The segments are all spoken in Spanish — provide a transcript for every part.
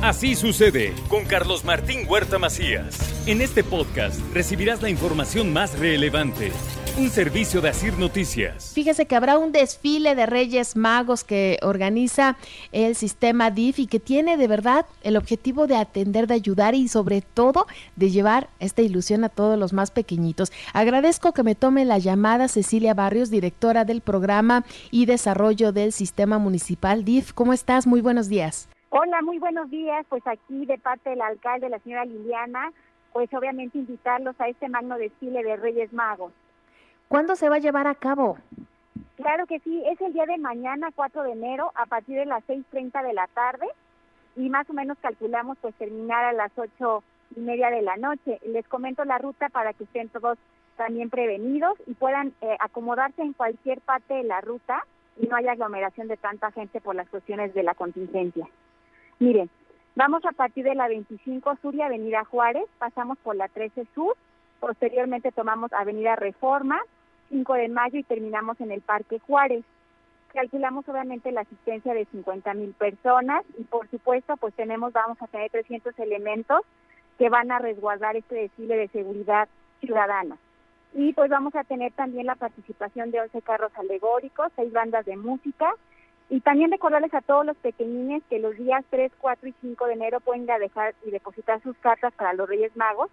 Así sucede con Carlos Martín Huerta Macías. En este podcast recibirás la información más relevante. Un servicio de Asir Noticias. Fíjese que habrá un desfile de Reyes Magos que organiza el sistema DIF y que tiene de verdad el objetivo de atender, de ayudar y sobre todo de llevar esta ilusión a todos los más pequeñitos. Agradezco que me tome la llamada Cecilia Barrios, directora del programa y desarrollo del sistema municipal DIF. ¿Cómo estás? Muy buenos días. Hola, muy buenos días. Pues aquí de parte del alcalde, la señora Liliana, pues obviamente invitarlos a este magno desfile de Reyes Magos. ¿Cuándo se va a llevar a cabo? Claro que sí, es el día de mañana, 4 de enero, a partir de las 6.30 de la tarde y más o menos calculamos pues terminar a las ocho y media de la noche. Les comento la ruta para que estén todos también prevenidos y puedan eh, acomodarse en cualquier parte de la ruta y no haya aglomeración de tanta gente por las cuestiones de la contingencia. Miren, vamos a partir de la 25 Sur y Avenida Juárez, pasamos por la 13 Sur, posteriormente tomamos Avenida Reforma, 5 de Mayo y terminamos en el Parque Juárez. Calculamos obviamente la asistencia de 50 mil personas y por supuesto pues tenemos, vamos a tener 300 elementos que van a resguardar este desfile de seguridad ciudadana. Y pues vamos a tener también la participación de 11 carros alegóricos, seis bandas de música, y también recordarles a todos los pequeñines que los días 3, 4 y 5 de enero pueden ir a dejar y depositar sus cartas para los Reyes Magos.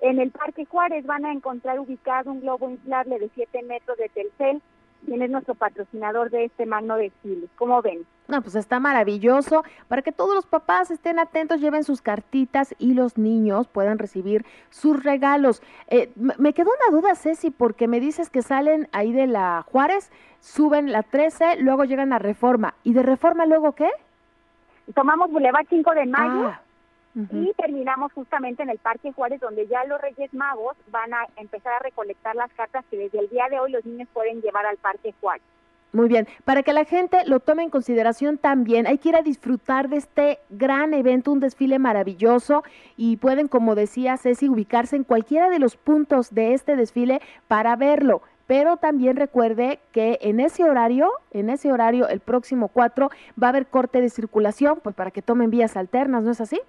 En el Parque Juárez van a encontrar ubicado un globo inflable de 7 metros de Telcel, quien es nuestro patrocinador de este magno desfile. ¿Cómo ven? No, pues está maravilloso para que todos los papás estén atentos, lleven sus cartitas y los niños puedan recibir sus regalos. Eh, me quedó una duda, Ceci, porque me dices que salen ahí de la Juárez, suben la 13, luego llegan a Reforma. ¿Y de Reforma luego qué? Tomamos Boulevard 5 de Mayo. Ah, y terminamos justamente en el Parque Juárez, donde ya los Reyes Magos van a empezar a recolectar las cartas que desde el día de hoy los niños pueden llevar al Parque Juárez. Muy bien, para que la gente lo tome en consideración también, hay que ir a disfrutar de este gran evento, un desfile maravilloso y pueden, como decía Ceci, ubicarse en cualquiera de los puntos de este desfile para verlo. Pero también recuerde que en ese horario, en ese horario, el próximo 4, va a haber corte de circulación, pues para que tomen vías alternas, ¿no es así?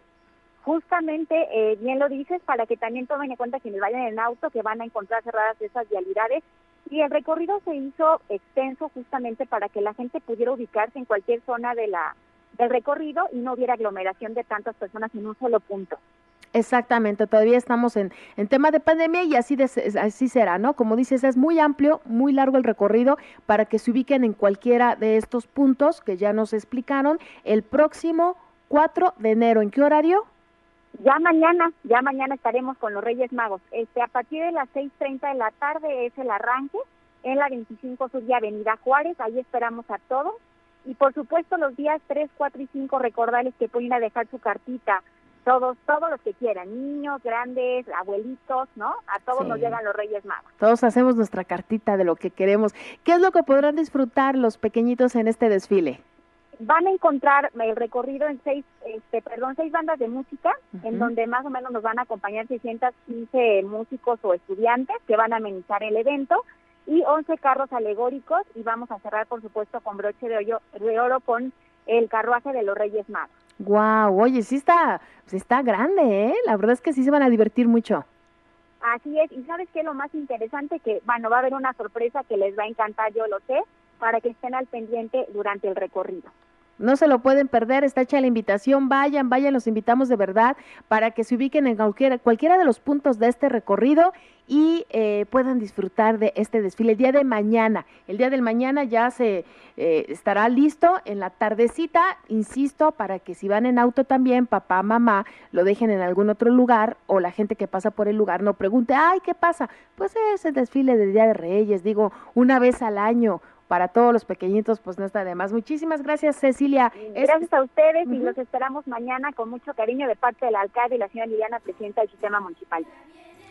Justamente, eh, bien lo dices, para que también tomen en cuenta quienes vayan en auto que van a encontrar cerradas esas vialidades y el recorrido se hizo extenso justamente para que la gente pudiera ubicarse en cualquier zona de la del recorrido y no hubiera aglomeración de tantas personas en un solo punto. Exactamente, todavía estamos en, en tema de pandemia y así, así será, ¿no? Como dices, es muy amplio, muy largo el recorrido para que se ubiquen en cualquiera de estos puntos que ya nos explicaron el próximo 4 de enero. ¿En qué horario? Ya mañana, ya mañana estaremos con los Reyes Magos. Este, a partir de las 6.30 de la tarde es el arranque en la 25 Sur y Avenida Juárez, ahí esperamos a todos. Y por supuesto los días 3, 4 y 5 recordarles que pueden ir a dejar su cartita, todos, todos los que quieran, niños, grandes, abuelitos, ¿no? A todos nos llegan los Reyes Magos. Todos hacemos nuestra cartita de lo que queremos. ¿Qué es lo que podrán disfrutar los pequeñitos en este desfile? Van a encontrar el recorrido en seis, este, perdón, seis bandas de música, en donde más o menos nos van a acompañar 615 músicos o estudiantes que van a amenizar el evento y 11 carros alegóricos y vamos a cerrar, por supuesto, con broche de, de oro con el carruaje de los Reyes Magos. Wow, oye, sí está, pues está grande, ¿eh? La verdad es que sí se van a divertir mucho. Así es, y sabes qué lo más interesante que, bueno, va a haber una sorpresa que les va a encantar, yo lo sé, para que estén al pendiente durante el recorrido. No se lo pueden perder, está hecha la invitación, vayan, vayan, los invitamos de verdad para que se ubiquen en cualquiera, cualquiera de los puntos de este recorrido y eh, puedan disfrutar de este desfile el día de mañana. El día del mañana ya se eh, estará listo en la tardecita, insisto, para que si van en auto también, papá, mamá, lo dejen en algún otro lugar o la gente que pasa por el lugar no pregunte, ay, ¿qué pasa? Pues es el desfile del Día de Reyes, digo, una vez al año para todos los pequeñitos, pues no está de más. Muchísimas gracias, Cecilia. Gracias a ustedes y los esperamos mañana con mucho cariño de parte del alcalde y la señora Liliana, presidenta del sistema municipal.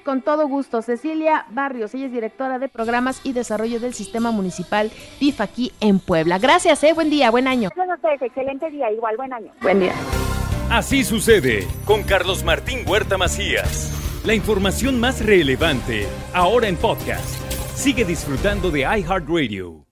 Con todo gusto, Cecilia Barrios, ella es directora de programas y desarrollo del sistema municipal DIF aquí en Puebla. Gracias, eh, buen día, buen año. Gracias a ustedes, excelente día, igual, buen año. Buen día. Así sucede con Carlos Martín Huerta Macías. La información más relevante, ahora en podcast. Sigue disfrutando de iHeartRadio.